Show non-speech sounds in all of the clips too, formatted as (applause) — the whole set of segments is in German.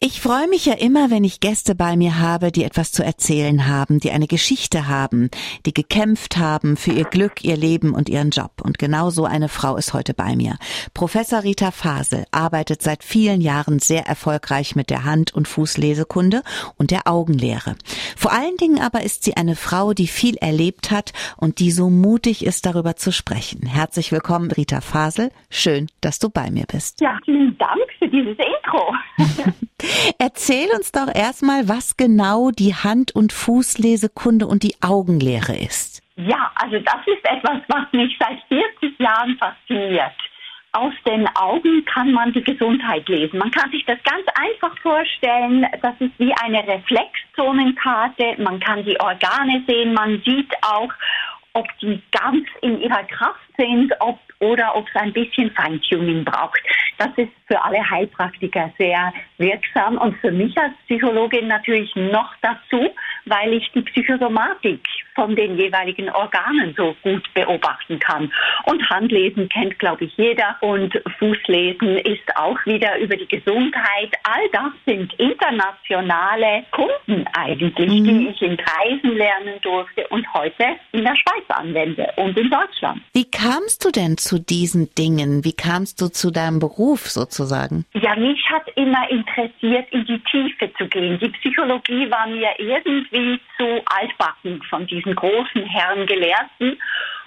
Ich freue mich ja immer, wenn ich Gäste bei mir habe, die etwas zu erzählen haben, die eine Geschichte haben, die gekämpft haben für ihr Glück, ihr Leben und ihren Job. Und genau so eine Frau ist heute bei mir. Professor Rita Fasel arbeitet seit vielen Jahren sehr erfolgreich mit der Hand- und Fußlesekunde und der Augenlehre. Vor allen Dingen aber ist sie eine Frau, die viel erlebt hat und die so mutig ist, darüber zu sprechen. Herzlich willkommen, Rita Fasel. Schön, dass du bei mir bist. Ja, vielen Dank für dieses Intro. (laughs) (laughs) Erzähl uns doch erstmal, was genau die Hand- und Fußlesekunde und die Augenlehre ist. Ja, also das ist etwas, was mich seit 40 Jahren fasziniert. Aus den Augen kann man die Gesundheit lesen. Man kann sich das ganz einfach vorstellen. Das ist wie eine Reflexzonenkarte. Man kann die Organe sehen. Man sieht auch, ob die ganz in ihrer Kraft sind, ob oder ob es ein bisschen Feintuning braucht. Das ist für alle Heilpraktiker sehr wirksam und für mich als Psychologin natürlich noch dazu, weil ich die Psychosomatik von den jeweiligen Organen so gut beobachten kann. Und Handlesen kennt, glaube ich, jeder und Fußlesen ist auch wieder über die Gesundheit. All das sind internationale Kunden eigentlich, mhm. die ich in Kreisen lernen durfte und heute in der Schweiz anwende und in Deutschland. Wie kamst du denn zu diesen Dingen? Wie kamst du zu deinem Beruf sozusagen? Ja, mich hat immer interessiert, in die Tiefe zu gehen. Die Psychologie war mir irgendwie zu altbacken von diesen großen Herren Gelehrten.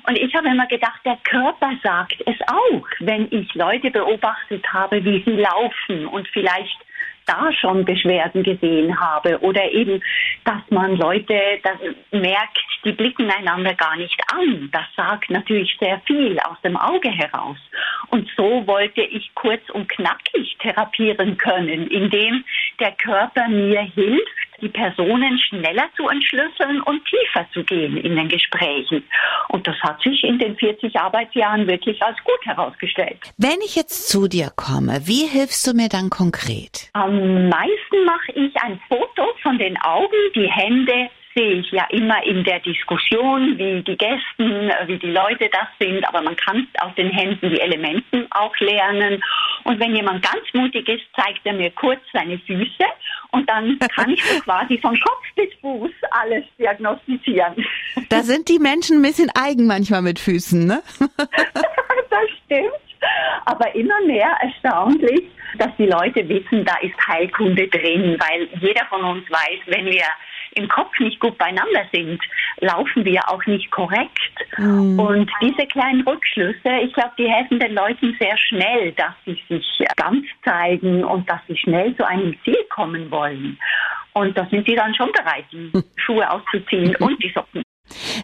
Und ich habe immer gedacht, der Körper sagt es auch, wenn ich Leute beobachtet habe, wie sie laufen und vielleicht da schon Beschwerden gesehen habe oder eben, dass man Leute das merkt, die blicken einander gar nicht an. Das sagt natürlich sehr viel aus dem Auge heraus. Und so wollte ich kurz und knackig therapieren können, indem der Körper mir hilft, die Personen schneller zu entschlüsseln und tiefer zu gehen in den Gesprächen. Und das hat sich in den 40 Arbeitsjahren wirklich als gut herausgestellt. Wenn ich jetzt zu dir komme, wie hilfst du mir dann konkret? Am meisten mache ich ein Foto von den Augen, die Hände sehe ich ja immer in der Diskussion, wie die Gästen, wie die Leute das sind, aber man kann aus den Händen die Elementen auch lernen. Und wenn jemand ganz mutig ist, zeigt er mir kurz seine Füße und dann kann ich so (laughs) quasi von Kopf bis Fuß alles diagnostizieren. Da sind die Menschen ein bisschen eigen manchmal mit Füßen, ne? (laughs) das stimmt. Aber immer mehr erstaunlich, dass die Leute wissen, da ist Heilkunde drin, weil jeder von uns weiß, wenn wir im Kopf nicht gut beieinander sind, laufen wir auch nicht korrekt. Mhm. Und diese kleinen Rückschlüsse, ich glaube, die helfen den Leuten sehr schnell, dass sie sich ganz zeigen und dass sie schnell zu einem Ziel kommen wollen. Und da sind sie dann schon bereit, die (laughs) Schuhe auszuziehen und die Socken.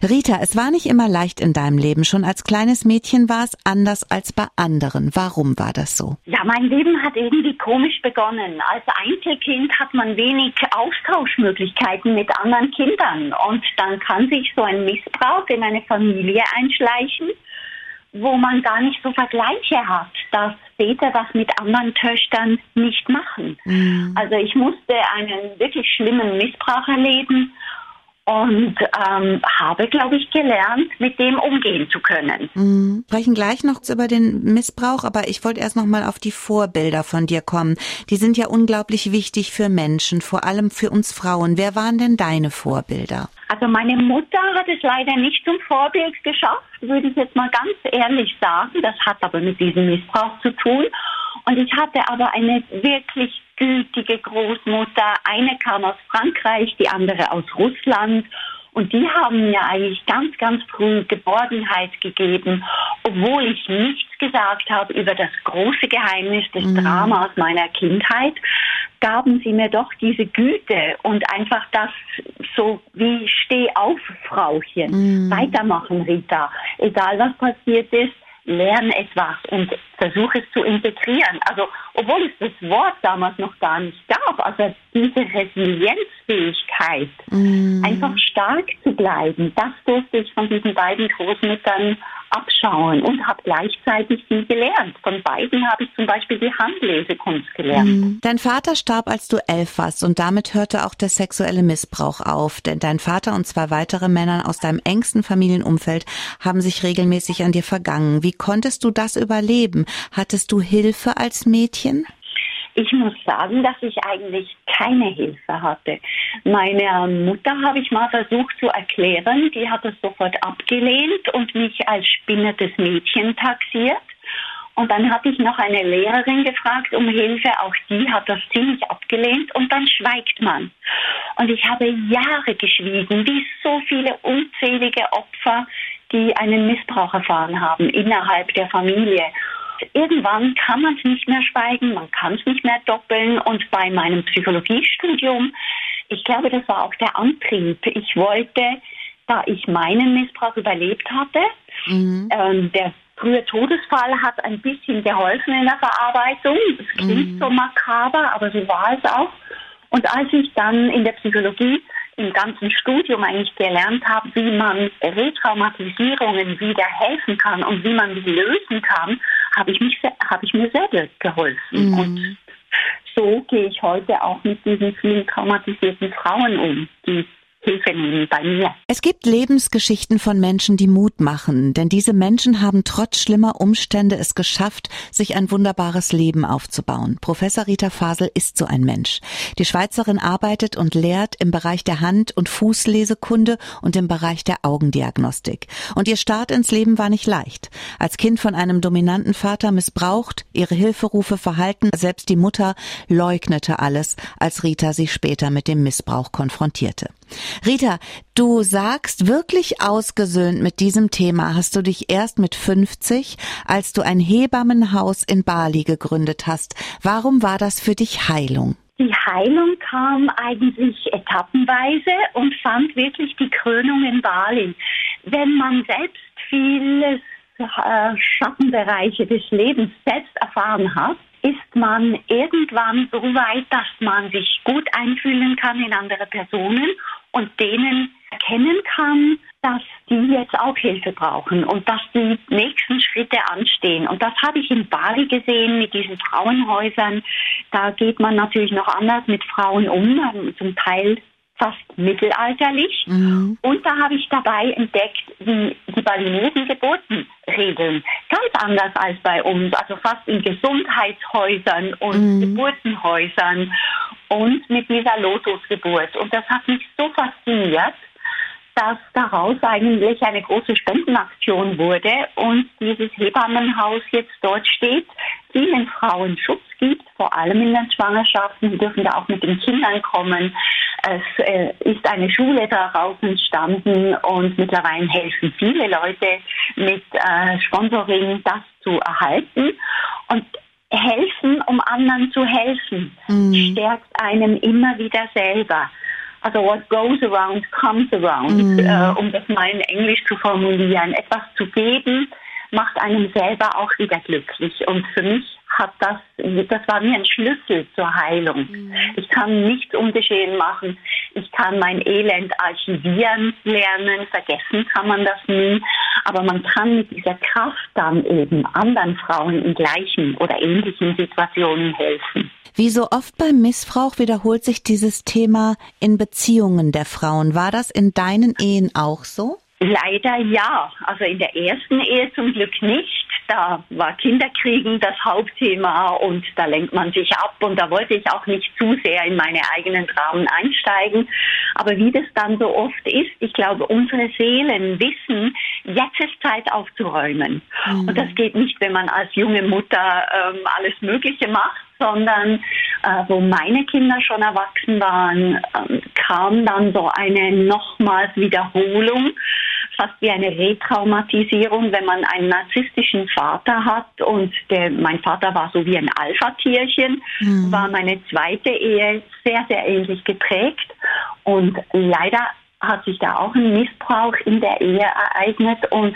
Rita, es war nicht immer leicht in deinem Leben. Schon als kleines Mädchen war es anders als bei anderen. Warum war das so? Ja, mein Leben hat irgendwie komisch begonnen. Als Einzelkind hat man wenig Austauschmöglichkeiten mit anderen Kindern. Und dann kann sich so ein Missbrauch in eine Familie einschleichen, wo man gar nicht so Vergleiche hat, dass Väter das mit anderen Töchtern nicht machen. Mhm. Also ich musste einen wirklich schlimmen Missbrauch erleben und ähm, habe, glaube ich, gelernt, mit dem umgehen zu können. Mhm. Sprechen gleich noch über den Missbrauch, aber ich wollte erst noch mal auf die Vorbilder von dir kommen. Die sind ja unglaublich wichtig für Menschen, vor allem für uns Frauen. Wer waren denn deine Vorbilder? Also meine Mutter hat es leider nicht zum Vorbild geschafft, würde ich jetzt mal ganz ehrlich sagen. Das hat aber mit diesem Missbrauch zu tun. Und ich hatte aber eine wirklich gütige Großmutter. Eine kam aus Frankreich, die andere aus Russland. Und die haben mir eigentlich ganz, ganz früh Geborgenheit gegeben, obwohl ich nichts gesagt habe über das große Geheimnis des mhm. Dramas meiner Kindheit, gaben sie mir doch diese Güte und einfach das so wie Steh auf, Frauchen, mhm. weitermachen, Rita. Egal was passiert ist, lerne etwas und versuche es zu integrieren. Also, obwohl es das Wort damals noch gar nicht gab, also diese Resilienzfähigkeit, mm. einfach stark zu bleiben, das durfte ich von diesen beiden Großmüttern abschauen und habe gleichzeitig viel gelernt. Von beiden habe ich zum Beispiel die Handlesekunst gelernt. Mm. Dein Vater starb, als du elf warst und damit hörte auch der sexuelle Missbrauch auf, denn dein Vater und zwei weitere Männer aus deinem engsten Familienumfeld haben sich regelmäßig an dir vergangen. Wie konntest du das überleben? Hattest du Hilfe als Mädchen? Ich muss sagen, dass ich eigentlich keine Hilfe hatte. Meine Mutter habe ich mal versucht zu erklären, die hat es sofort abgelehnt und mich als spinnertes Mädchen taxiert. Und dann hatte ich noch eine Lehrerin gefragt um Hilfe, auch die hat das ziemlich abgelehnt und dann schweigt man. Und ich habe Jahre geschwiegen, wie so viele unzählige Opfer, die einen Missbrauch erfahren haben innerhalb der Familie. Irgendwann kann man es nicht mehr schweigen, man kann es nicht mehr doppeln. Und bei meinem Psychologiestudium, ich glaube, das war auch der Antrieb. Ich wollte, da ich meinen Missbrauch überlebt hatte, mhm. ähm, der frühe Todesfall hat ein bisschen geholfen in der Verarbeitung. Es klingt mhm. so makaber, aber so war es auch. Und als ich dann in der Psychologie im ganzen Studium eigentlich gelernt habe, wie man Retraumatisierungen wieder helfen kann und wie man sie lösen kann, habe ich, mich, habe ich mir selber geholfen. Mhm. Und so gehe ich heute auch mit diesen vielen traumatisierten Frauen um, die Hilfe nehmen bei mir. Es gibt Lebensgeschichten von Menschen, die Mut machen, denn diese Menschen haben trotz schlimmer Umstände es geschafft, sich ein wunderbares Leben aufzubauen. Professor Rita Fasel ist so ein Mensch. Die Schweizerin arbeitet und lehrt im Bereich der Hand- und Fußlesekunde und im Bereich der Augendiagnostik. Und ihr Start ins Leben war nicht leicht. Als Kind von einem dominanten Vater missbraucht, ihre Hilferufe verhalten, selbst die Mutter leugnete alles, als Rita sie später mit dem Missbrauch konfrontierte. Rita, du sagst wirklich ausgesöhnt mit diesem Thema hast du dich erst mit 50, als du ein Hebammenhaus in Bali gegründet hast. Warum war das für dich Heilung? Die Heilung kam eigentlich etappenweise und fand wirklich die Krönung in Bali. Wenn man selbst vieles äh, Schattenbereiche des Lebens selbst erfahren hat, ist man irgendwann so weit, dass man sich gut einfühlen kann in andere Personen und denen erkennen kann, dass die jetzt auch Hilfe brauchen und dass die nächsten Schritte anstehen. Und das habe ich in Bali gesehen mit diesen Frauenhäusern. Da geht man natürlich noch anders mit Frauen um, zum Teil fast mittelalterlich. Mhm. Und da habe ich dabei entdeckt, wie die Balinesen Geburten regeln. Ganz anders als bei uns, also fast in Gesundheitshäusern und mhm. Geburtenhäusern und mit dieser Lotusgeburt. Und das hat mich so fasziniert, dass daraus eigentlich eine große Spendenaktion wurde und dieses Hebammenhaus jetzt dort steht, vielen Frauen Schutz gibt, vor allem in den Schwangerschaften. Sie dürfen da auch mit den Kindern kommen. Es äh, ist eine Schule daraus entstanden und mittlerweile helfen viele Leute mit äh, Sponsoring, das zu erhalten. Und helfen, um anderen zu helfen, mhm. stärkt einem immer wieder selber. Also what goes around comes around, mhm. äh, um das mal in Englisch zu formulieren. Etwas zu geben macht einem selber auch wieder glücklich. Und für mich hat das, das war wie ein Schlüssel zur Heilung. Mhm. Ich kann nichts ungeschehen machen. Ich kann mein Elend archivieren lernen. Vergessen kann man das nie. Aber man kann mit dieser Kraft dann eben anderen Frauen in gleichen oder ähnlichen Situationen helfen. Wie so oft beim Missbrauch wiederholt sich dieses Thema in Beziehungen der Frauen. War das in deinen Ehen auch so? Leider ja. Also in der ersten Ehe zum Glück nicht. Da war Kinderkriegen das Hauptthema und da lenkt man sich ab und da wollte ich auch nicht zu sehr in meine eigenen Dramen einsteigen. Aber wie das dann so oft ist, ich glaube, unsere Seelen wissen, jetzt ist Zeit aufzuräumen. Mhm. Und das geht nicht, wenn man als junge Mutter ähm, alles Mögliche macht, sondern äh, wo meine Kinder schon erwachsen waren, äh, kam dann so eine nochmals Wiederholung fast wie eine Retraumatisierung, wenn man einen narzisstischen Vater hat und der, mein Vater war so wie ein Alpha-Tierchen, mhm. war meine zweite Ehe sehr, sehr ähnlich geprägt und leider hat sich da auch ein Missbrauch in der Ehe ereignet und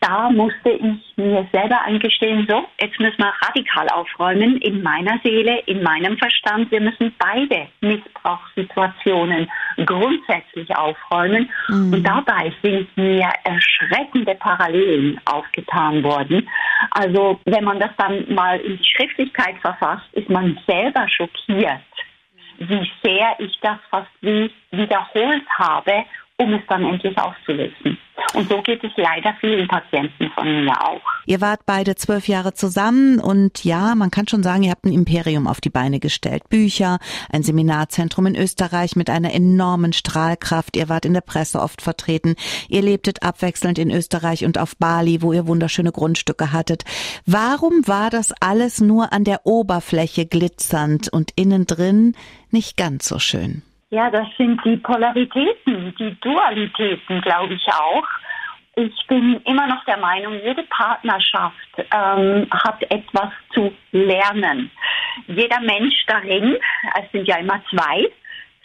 da musste ich mir selber eingestehen, so, jetzt müssen wir radikal aufräumen in meiner Seele, in meinem Verstand. Wir müssen beide Missbrauchssituationen grundsätzlich aufräumen. Mhm. Und dabei sind mir erschreckende Parallelen aufgetan worden. Also, wenn man das dann mal in die Schriftlichkeit verfasst, ist man selber schockiert, wie sehr ich das fast wie wiederholt habe um es dann endlich aufzulösen. Und so geht es leider vielen Patienten von mir auch. Ihr wart beide zwölf Jahre zusammen und ja, man kann schon sagen, ihr habt ein Imperium auf die Beine gestellt. Bücher, ein Seminarzentrum in Österreich mit einer enormen Strahlkraft. Ihr wart in der Presse oft vertreten. Ihr lebtet abwechselnd in Österreich und auf Bali, wo ihr wunderschöne Grundstücke hattet. Warum war das alles nur an der Oberfläche glitzernd und innen drin nicht ganz so schön? Ja, das sind die Polaritäten, die Dualitäten, glaube ich auch. Ich bin immer noch der Meinung, jede Partnerschaft ähm, hat etwas zu lernen. Jeder Mensch darin, es sind ja immer zwei,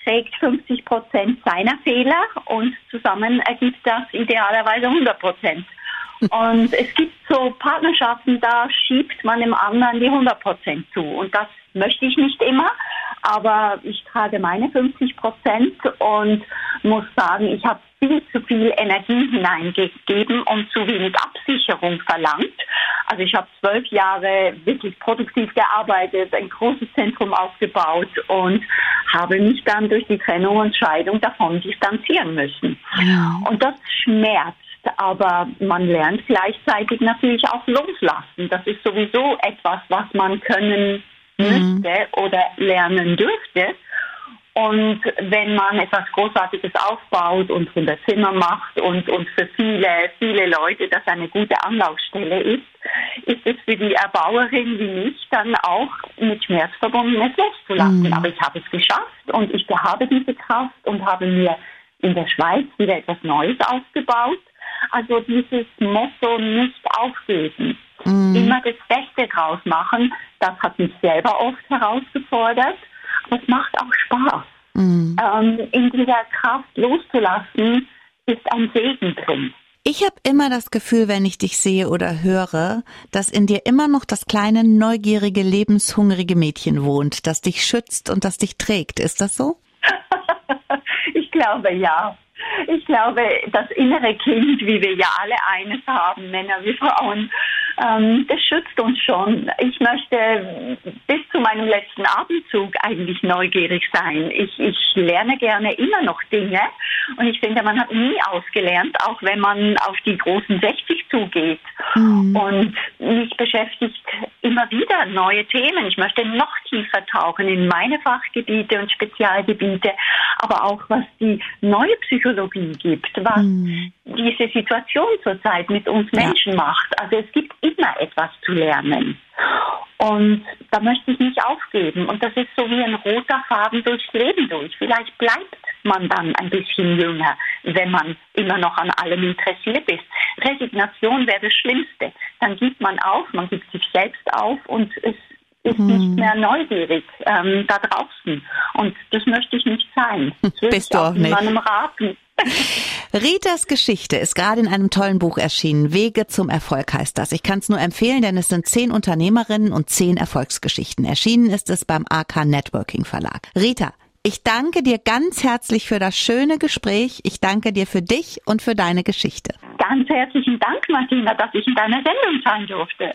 trägt 50 Prozent seiner Fehler und zusammen ergibt das idealerweise 100 Prozent. (laughs) Und es gibt so Partnerschaften, da schiebt man dem anderen die 100 Prozent zu. Und das möchte ich nicht immer aber ich trage meine 50 Prozent und muss sagen, ich habe viel zu viel Energie hineingegeben und zu wenig Absicherung verlangt. Also ich habe zwölf Jahre wirklich produktiv gearbeitet, ein großes Zentrum aufgebaut und habe mich dann durch die Trennung und Scheidung davon distanzieren müssen. Ja. Und das schmerzt aber man lernt gleichzeitig natürlich auch loslassen. Das ist sowieso etwas, was man können. Müsste oder lernen dürfte. Und wenn man etwas Großartiges aufbaut und 100 Zimmer macht und, und für viele, viele Leute das eine gute Anlaufstelle ist, ist es für die Erbauerin wie mich dann auch mit Schmerz verbunden, es loszulassen. Mhm. Aber ich habe es geschafft und ich habe diese Kraft und habe mir in der Schweiz wieder etwas Neues aufgebaut. Also dieses Motto nicht aufgeben, mhm. immer das Beste draus machen, das hat mich selber oft herausgefordert. Aber es macht auch Spaß. Mhm. Ähm, in dieser Kraft loszulassen, ist ein Segen drin. Ich habe immer das Gefühl, wenn ich dich sehe oder höre, dass in dir immer noch das kleine, neugierige, lebenshungrige Mädchen wohnt, das dich schützt und das dich trägt. Ist das so? (laughs) ich glaube ja. Ich glaube, das innere Kind, wie wir ja alle eines haben, Männer wie Frauen, ähm, das schützt uns schon. Ich möchte bis zu meinem letzten Abendzug eigentlich neugierig sein. Ich, ich lerne gerne immer noch Dinge und ich finde, man hat nie ausgelernt, auch wenn man auf die großen 60 zugeht. Mhm. Und mich beschäftigt immer wieder neue Themen. Ich möchte noch tiefer tauchen in meine Fachgebiete und Spezialgebiete, aber auch was die neue Psychologie gibt, was mhm. diese Situation zurzeit mit uns Menschen ja. macht. Also es gibt immer etwas zu lernen. Und da möchte ich nicht aufgeben. Und das ist so wie ein roter Faden durchs Leben durch. Vielleicht bleibt man dann ein bisschen jünger, wenn man immer noch an allem interessiert ist. Resignation wäre das Schlimmste. Dann gibt man auf, man gibt sich selbst auf und es ist hm. nicht mehr neugierig ähm, da draußen. Und das möchte ich nicht sein. Das (laughs) Bist du auch nicht. raten. (laughs) Ritas Geschichte ist gerade in einem tollen Buch erschienen. Wege zum Erfolg heißt das. Ich kann es nur empfehlen, denn es sind zehn Unternehmerinnen und zehn Erfolgsgeschichten. Erschienen ist es beim AK Networking Verlag. Rita, ich danke dir ganz herzlich für das schöne Gespräch. Ich danke dir für dich und für deine Geschichte. Ganz herzlichen Dank, Martina, dass ich in deiner Sendung sein durfte.